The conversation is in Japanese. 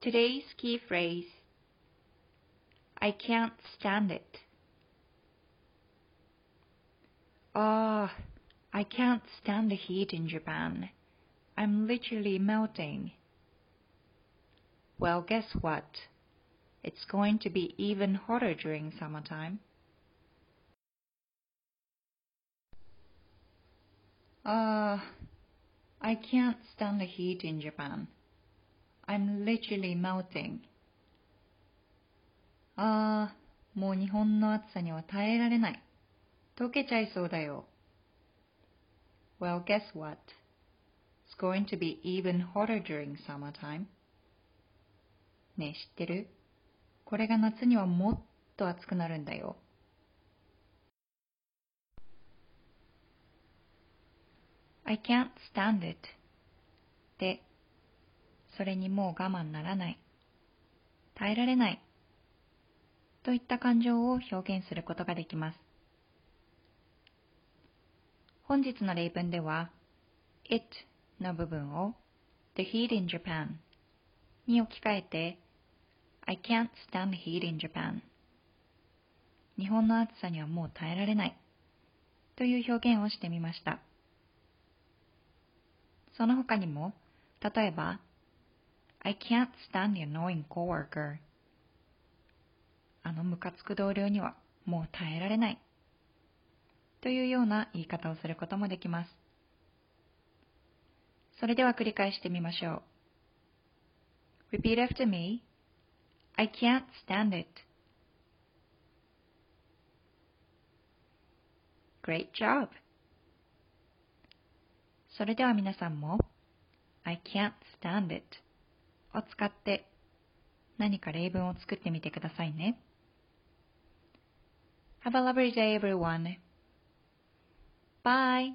Today's key phrase I can't stand it. Ah, I can't stand the heat in Japan. I'm literally melting. Well, guess what? It's going to be even hotter during summertime. Ah, I can't stand the heat in Japan. I'm literally melting. ああ、もう日本の暑さには耐えられない。溶けちゃいそうだよ。Well, guess what? It's going to be even hotter during summertime. ねえ、知ってるこれが夏にはもっと暑くなるんだよ。I can't stand it. で、それにもう我慢ならない。耐えられない。といった感情を表現することができます。本日の例文では、it の部分を the heat in Japan に置き換えて I can't stand the heat in Japan 日本の暑さにはもう耐えられないという表現をしてみました。その他にも、例えば I can't stand the annoying coworker あのムカつく同僚にはもう耐えられないというような言い方をすることもできます。それでは繰り返してみましょう。Repeat after me. I can't stand it. Great job! それでは皆さんも I can't stand it を使って何か例文を作ってみてくださいね。Have a lovely day everyone. Bye.